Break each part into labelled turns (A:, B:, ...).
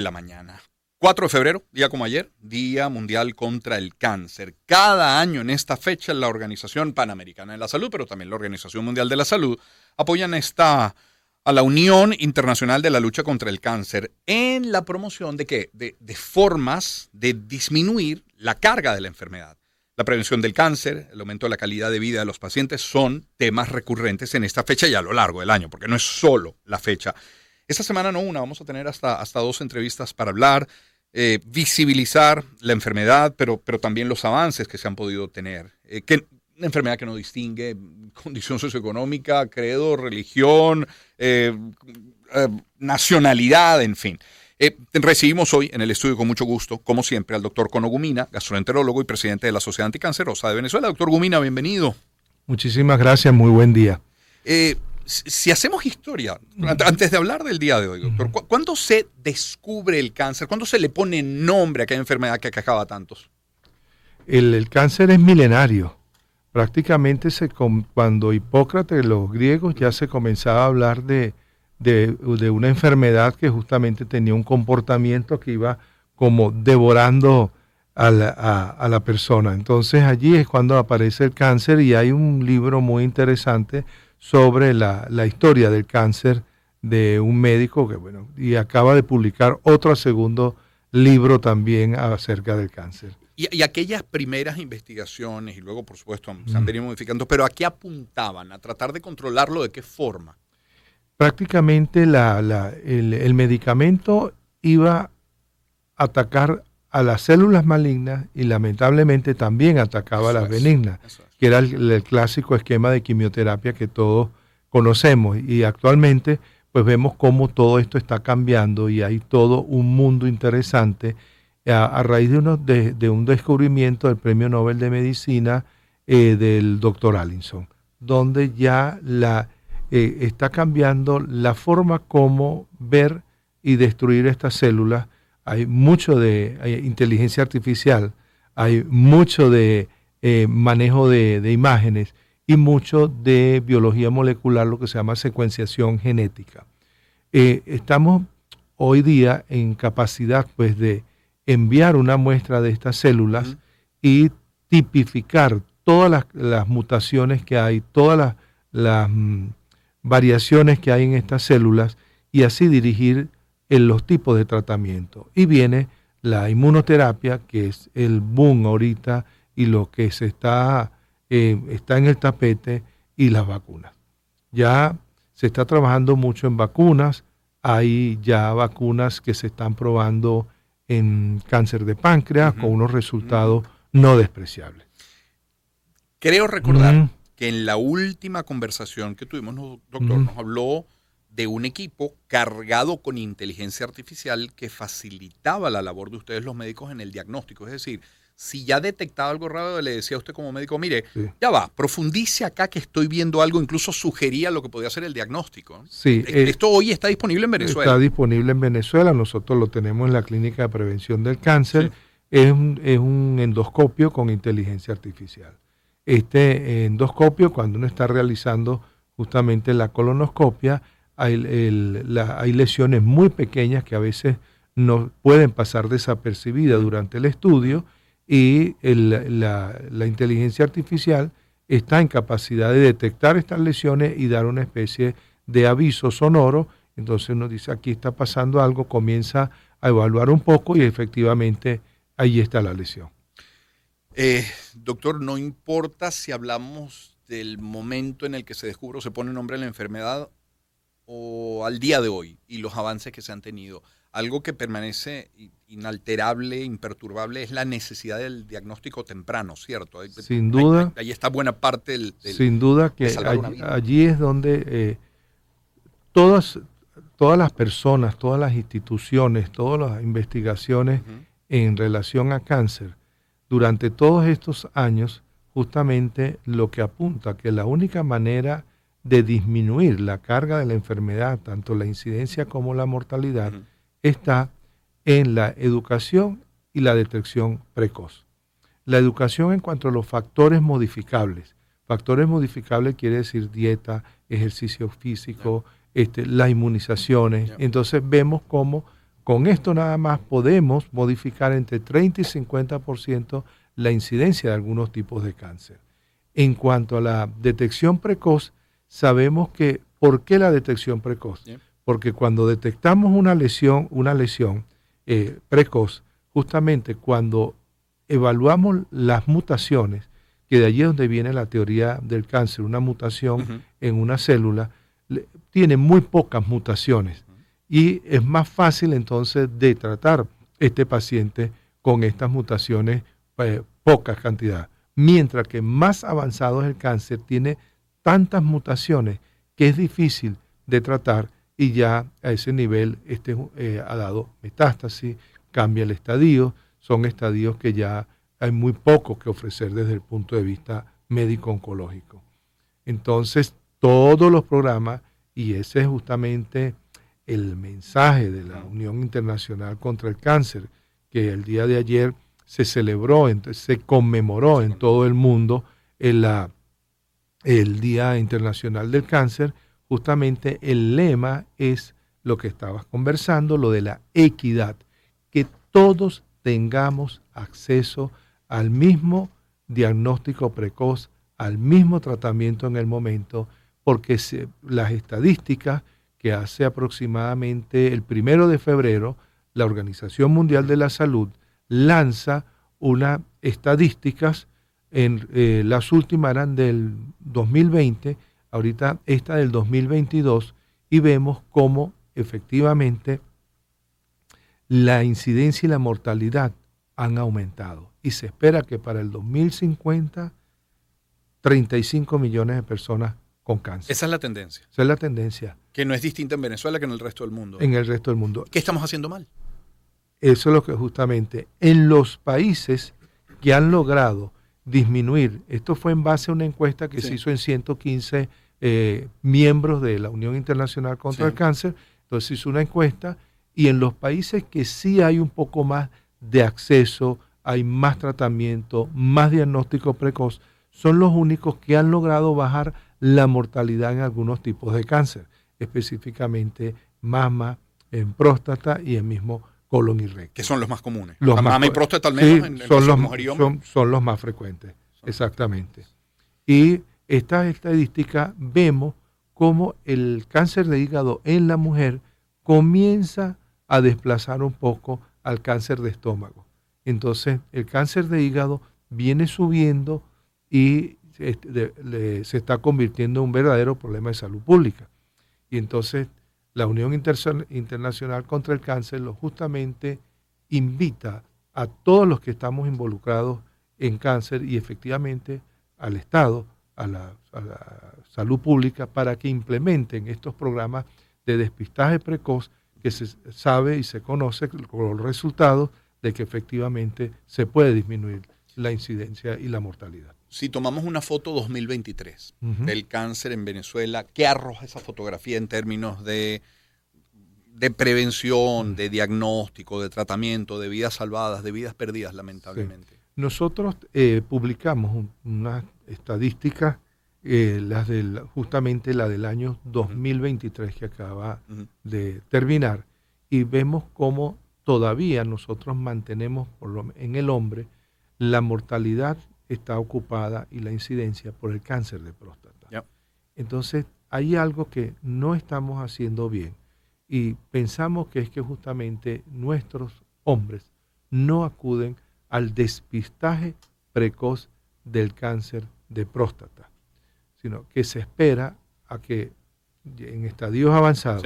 A: la mañana. 4 de febrero, día como ayer, Día Mundial contra el Cáncer. Cada año en esta fecha la Organización Panamericana de la Salud, pero también la Organización Mundial de la Salud, apoyan esta a la Unión Internacional de la Lucha contra el Cáncer en la promoción de qué? De, de formas de disminuir la carga de la enfermedad. La prevención del cáncer, el aumento de la calidad de vida de los pacientes son temas recurrentes en esta fecha y a lo largo del año, porque no es solo la fecha. Esta semana no una, vamos a tener hasta, hasta dos entrevistas para hablar, eh, visibilizar la enfermedad, pero, pero también los avances que se han podido tener. Eh, que, una enfermedad que no distingue condición socioeconómica, credo, religión, eh, nacionalidad, en fin. recibimos hoy en el estudio con mucho gusto, como siempre, al doctor Cono Gumina, gastroenterólogo y presidente de la Sociedad Anticancerosa de Venezuela. Doctor Gumina, bienvenido.
B: Muchísimas gracias, muy buen día
A: si hacemos historia, antes de hablar del día de hoy, doctor, ¿cuándo se descubre el cáncer? ¿Cuándo se le pone nombre a aquella enfermedad que acaba a tantos?
B: El, cáncer es milenario. Prácticamente se, cuando Hipócrates, los griegos, ya se comenzaba a hablar de, de, una enfermedad que justamente tenía un comportamiento que iba como devorando a la, a la persona. Entonces allí es cuando aparece el cáncer y hay un libro muy interesante sobre la, historia del cáncer de un médico que, bueno, y acaba de publicar otro segundo libro también acerca del cáncer.
A: Y, aquellas primeras investigaciones, y luego, por supuesto, se han venido modificando, pero ¿a qué apuntaban? ¿A tratar de controlarlo de qué forma?
B: Prácticamente la, el, medicamento iba a atacar a las células malignas y lamentablemente también atacaba a las benignas que era el, clásico esquema de quimioterapia que todos conocemos. Y actualmente pues vemos cómo todo esto está cambiando y hay todo un mundo interesante a, raíz de, uno, de, un descubrimiento del Premio Nobel de Medicina eh, del doctor Allinson, donde ya la, eh, está cambiando la forma como ver y destruir estas células. Hay mucho de inteligencia artificial, hay mucho de eh, manejo de, imágenes y mucho de biología molecular, lo que se llama secuenciación genética. Eh, estamos hoy día en capacidad pues, de enviar una muestra de estas células y tipificar todas las, mutaciones que hay, todas las, mm, variaciones que hay en estas células y así dirigir en los tipos de tratamiento. Y viene la inmunoterapia, que es el boom ahorita y lo que se está, eh, está en el tapete y las vacunas. Ya se está trabajando mucho en vacunas, hay ya vacunas que se están probando en cáncer de páncreas con unos resultados no despreciables.
A: Creo recordar que en la última conversación que tuvimos, doctor, nos habló de un equipo cargado con inteligencia artificial que facilitaba la labor de ustedes los médicos en el diagnóstico. Es decir, si ya detectaba algo raro, le decía a usted como médico, mire, ya va, profundice acá que estoy viendo algo, incluso sugería lo que podía ser el diagnóstico.
B: Sí,
A: e, Esto hoy está disponible en Venezuela.
B: Está disponible en Venezuela, nosotros lo tenemos en la Clínica de Prevención del Cáncer. Es, un, es un endoscopio con inteligencia artificial. Este endoscopio, cuando uno está realizando justamente la colonoscopia, hay, hay lesiones muy pequeñas que a veces no pueden pasar desapercibidas durante el estudio y la, inteligencia artificial está en capacidad de detectar estas lesiones y dar una especie de aviso sonoro. Entonces uno dice, aquí está pasando algo, comienza a evaluar un poco y efectivamente ahí está la lesión.
A: Eh, doctor, no importa si hablamos del momento en el que se descubre o se pone nombre a la enfermedad o al día de hoy y los avances que se han tenido. Algo que permanece inalterable, imperturbable, es la necesidad del diagnóstico temprano, ¿cierto?
B: Sin duda.
A: Ahí, está buena parte del...
B: sin duda que allí, es donde eh, todas, todas las personas, todas las instituciones, todas las investigaciones en relación a cáncer, durante todos estos años, justamente lo que apunta que la única manera de disminuir la carga de la enfermedad, tanto la incidencia como la mortalidad, está en la educación y la detección precoz. La educación en cuanto a los factores modificables. Factores modificables quiere decir dieta, ejercicio físico, este, las inmunizaciones. Entonces vemos cómo Con esto nada más podemos modificar entre 30 y 50% la incidencia de algunos tipos de cáncer. En cuanto a la detección precoz, sabemos que ¿por qué la detección precoz? Porque cuando detectamos una lesión, una lesión eh, precoz, justamente cuando evaluamos las mutaciones, que de allí es donde viene la teoría del cáncer, una mutación en una célula, tiene muy pocas mutaciones. Y es más fácil entonces de tratar este paciente con estas mutaciones, eh, pocas cantidades. Mientras que más avanzado es el cáncer, tiene tantas mutaciones que es difícil de tratar y ya a ese nivel este, eh, ha dado metástasis, cambia el estadio, son estadios que ya hay muy poco que ofrecer desde el punto de vista médico-oncológico. Entonces, todos los programas, y ese es justamente el mensaje de la Unión Internacional contra el Cáncer, que el día de ayer se celebró, se conmemoró en todo el mundo el, el Día Internacional del Cáncer, justamente el lema es lo que estabas conversando, lo de la equidad, que todos tengamos acceso al mismo diagnóstico precoz, al mismo tratamiento en el momento, porque las estadísticas que hace aproximadamente el primero de febrero, la Organización Mundial de la Salud lanza unas estadísticas, en, eh, las últimas eran del 2020, ahorita esta del 2022, y vemos cómo efectivamente la incidencia y la mortalidad han aumentado. Y se espera que para el 2050, 35 millones de personas con cáncer.
A: Esa es la tendencia.
B: Esa es la tendencia.
A: Que no es distinta en Venezuela que en el resto del mundo.
B: En el resto del mundo.
A: ¿Qué estamos haciendo mal?
B: Eso es lo que justamente en los países que han logrado disminuir, esto fue en base a una encuesta que se hizo en 115 eh, miembros de la Unión Internacional contra el Cáncer, entonces se hizo una encuesta y en los países que sí hay un poco más de acceso, hay más tratamiento, más diagnóstico precoz, son los únicos que han logrado bajar la mortalidad en algunos tipos de cáncer, específicamente mama, en próstata y en mismo colon y recto.
A: Que son los más comunes.
B: Los
A: mama y próstata al menos en,
B: son, los, son, son, los más frecuentes, exactamente. Y esta estadística vemos cómo el cáncer de hígado en la mujer comienza a desplazar un poco al cáncer de estómago. Entonces, el cáncer de hígado viene subiendo y se está convirtiendo en un verdadero problema de salud pública. Y entonces, la Unión Internacional contra el Cáncer lo justamente invita a todos los que estamos involucrados en cáncer y efectivamente al Estado, a la, salud pública, para que implementen estos programas de despistaje precoz que se sabe y se conoce con los resultados de que efectivamente se puede disminuir la incidencia y la mortalidad.
A: Si tomamos una foto 2023 del cáncer en Venezuela, ¿qué arroja esa fotografía en términos de, de prevención, de diagnóstico, de tratamiento, de vidas salvadas, de vidas perdidas, lamentablemente?
B: Nosotros eh, publicamos una estadística eh, las del, justamente la del año 2023 que acaba de terminar, y vemos cómo todavía nosotros mantenemos por lo, en el hombre la mortalidad está ocupada y la incidencia por el cáncer de próstata. Entonces, hay algo que no estamos haciendo bien y pensamos que es que justamente nuestros hombres no acuden al despistaje precoz del cáncer de próstata sino que se espera a que en estadios avanzados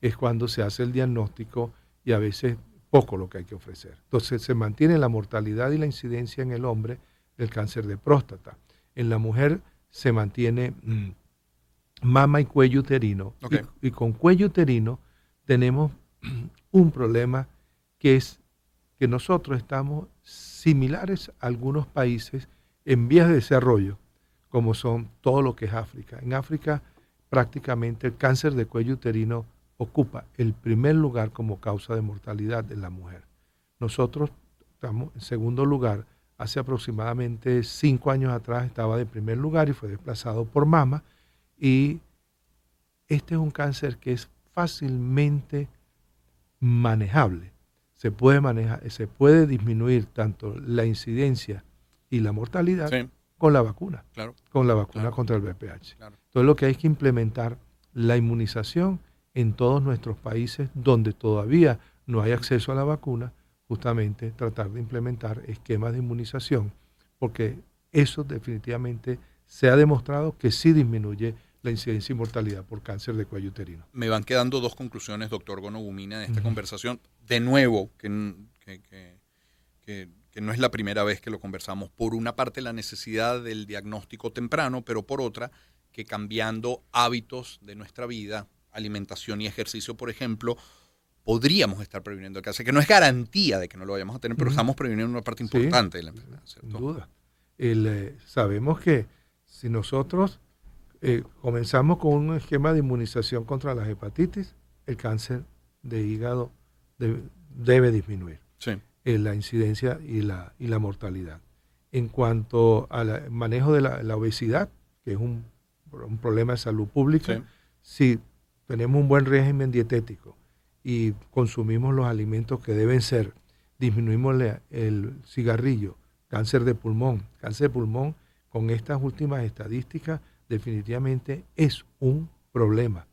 B: es cuando se hace el diagnóstico y a veces poco lo que hay que ofrecer. Entonces se mantiene la mortalidad y la incidencia en el hombre del cáncer de próstata. En la mujer se mantiene mm, mama y cuello uterino. Y, y, con cuello uterino tenemos un problema que es que nosotros estamos similares a algunos países en vías de desarrollo como son todo lo que es África. En África prácticamente el cáncer de cuello uterino ocupa el primer lugar como causa de mortalidad de la mujer. Nosotros estamos en segundo lugar. Hace aproximadamente cinco años atrás estaba de primer lugar y fue desplazado por mama. Y este es un cáncer que es fácilmente manejable. Se puede, manejar, se puede disminuir tanto la incidencia y la mortalidad con la vacuna, con la vacuna contra el VPH. Entonces lo que hay que implementar la inmunización en todos nuestros países donde todavía no hay acceso a la vacuna, justamente tratar de implementar esquemas de inmunización, porque eso definitivamente se ha demostrado que sí disminuye la incidencia y mortalidad por cáncer de cuello uterino.
A: Me van quedando dos conclusiones, doctor Gonogumina, de esta conversación. De nuevo, que, que, no es la primera vez que lo conversamos. Por una parte, la necesidad del diagnóstico temprano, pero por otra, que cambiando hábitos de nuestra vida, alimentación y ejercicio, por ejemplo, podríamos estar previniendo el cáncer, que no es garantía de que no lo vayamos a tener, pero estamos previniendo una parte importante de la enfermedad.
B: Sin duda. Eh, sabemos que si nosotros eh, comenzamos con un esquema de inmunización contra las hepatitis, el cáncer de hígado debe, disminuir. Eh, la incidencia y la, y la mortalidad. En cuanto al manejo de la, obesidad, que es un, problema de salud pública, si tenemos un buen régimen dietético y consumimos los alimentos que deben ser, disminuimos el cigarrillo, cáncer de pulmón, cáncer de pulmón con estas últimas estadísticas definitivamente es un problema.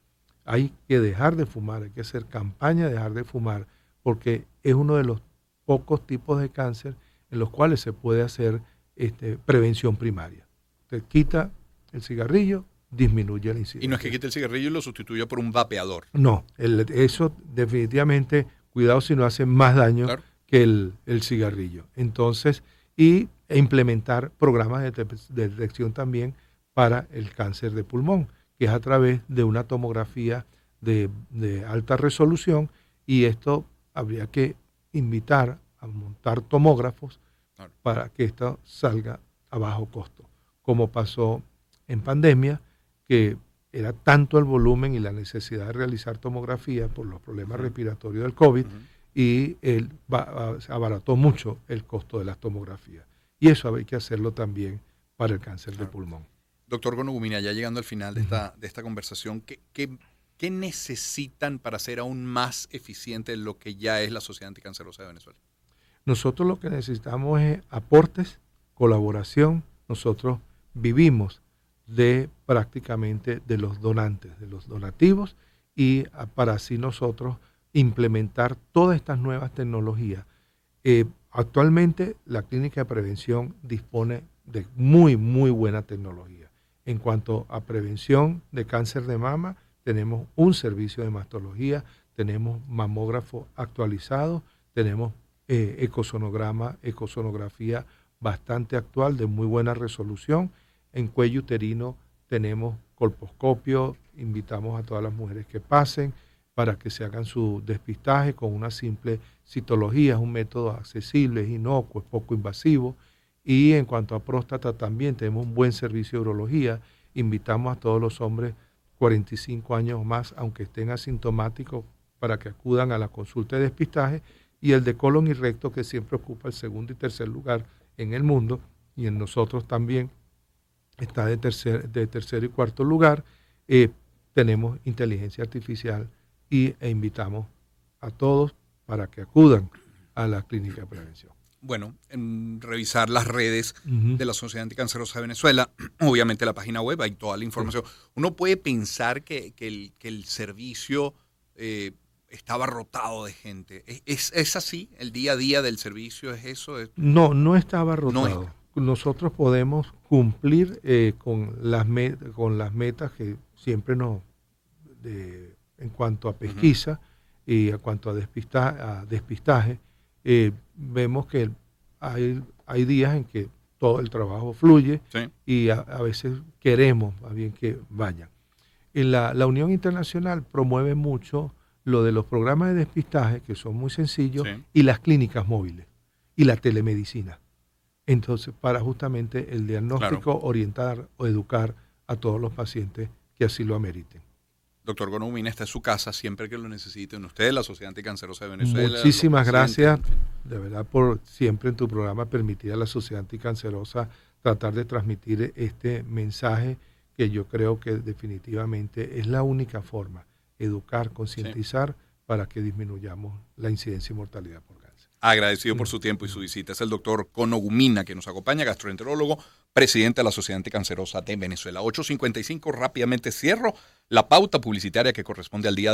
B: Hay que dejar de fumar, hay que hacer campaña de dejar de fumar, porque es uno de los pocos tipos de cáncer en los cuales se puede hacer este, prevención primaria. Usted quita el cigarrillo, disminuye la incidencia.
A: Y no es que quite el cigarrillo y lo sustituya por un vapeador.
B: No, eso definitivamente, cuidado si no hace más daño que el, cigarrillo. Entonces, y e implementar programas de detección también para el cáncer de pulmón, que es a través de una tomografía de, alta resolución y esto habría que invitar a montar tomógrafos para que esto salga a bajo costo, como pasó en pandemia, que era tanto el volumen y la necesidad de realizar tomografía por los problemas respiratorios del COVID y él abarató mucho el costo de las tomografías. Y eso hay que hacerlo también para el cáncer de pulmón.
A: Doctor Gonogumina, ya llegando al final de esta, de esta conversación, ¿qué, ¿qué, necesitan para ser aún más eficiente lo que ya es la Sociedad Anticancerosa de Venezuela?
B: Nosotros lo que necesitamos es aportes, colaboración. Nosotros vivimos de prácticamente de los donantes, de los donativos, y para así nosotros implementar todas estas nuevas tecnologías. Eh, actualmente la clínica de prevención dispone de muy, muy buena tecnología. En cuanto a prevención de cáncer de mama, tenemos un servicio de mastología, tenemos mamógrafo actualizado, tenemos eh, ecosonograma, ecosonografía bastante actual, de muy buena resolución. En cuello uterino tenemos colposcopio, invitamos a todas las mujeres que pasen para que se hagan su despistaje con una simple citología, es un método accesible, es inocuo, es poco invasivo. Y en cuanto a próstata también tenemos un buen servicio de urología. Invitamos a todos los hombres 45 años más, aunque estén asintomáticos, para que acudan a la consulta de despistaje. Y el de colon y recto, que siempre ocupa el segundo y tercer lugar en el mundo, y en nosotros también está de tercer, de tercer y cuarto lugar. Eh, tenemos inteligencia artificial y, e invitamos a todos para que acudan a la clínica de prevención
A: bueno, en revisar las redes de la Sociedad Anticancerosa de Venezuela, obviamente la página web, hay toda la información. Uno puede pensar que, el, servicio eh, estaba rotado de gente. ¿Es, así? ¿El día a día del servicio es eso?
B: No, no estaba rotado. Nosotros podemos cumplir eh, con, las con las metas que siempre nos, en cuanto a pesquisa y en cuanto a, a despistaje, eh, vemos que hay, hay días en que todo el trabajo fluye y a, veces queremos más bien que vayan. En la, Unión Internacional promueve mucho lo de los programas de despistaje, que son muy sencillos, y las clínicas móviles y la telemedicina. Entonces, para justamente el diagnóstico, orientar o educar a todos los pacientes que así lo ameriten.
A: Doctor Gonomina, está en su casa siempre que lo necesiten. Ustedes, la Sociedad Anticancerosa de Venezuela.
B: Muchísimas gracias, de verdad, por siempre en tu programa permitir a la Sociedad Anticancerosa tratar de transmitir este mensaje que yo creo que definitivamente es la única forma, educar, concientizar para que disminuyamos la incidencia y mortalidad por cáncer.
A: Agradecido por su tiempo y su visita. Es el doctor Cono Gumina que nos acompaña, gastroenterólogo, presidente de la Sociedad Anticancerosa de Venezuela. 8.55, rápidamente cierro la pauta publicitaria que corresponde al día de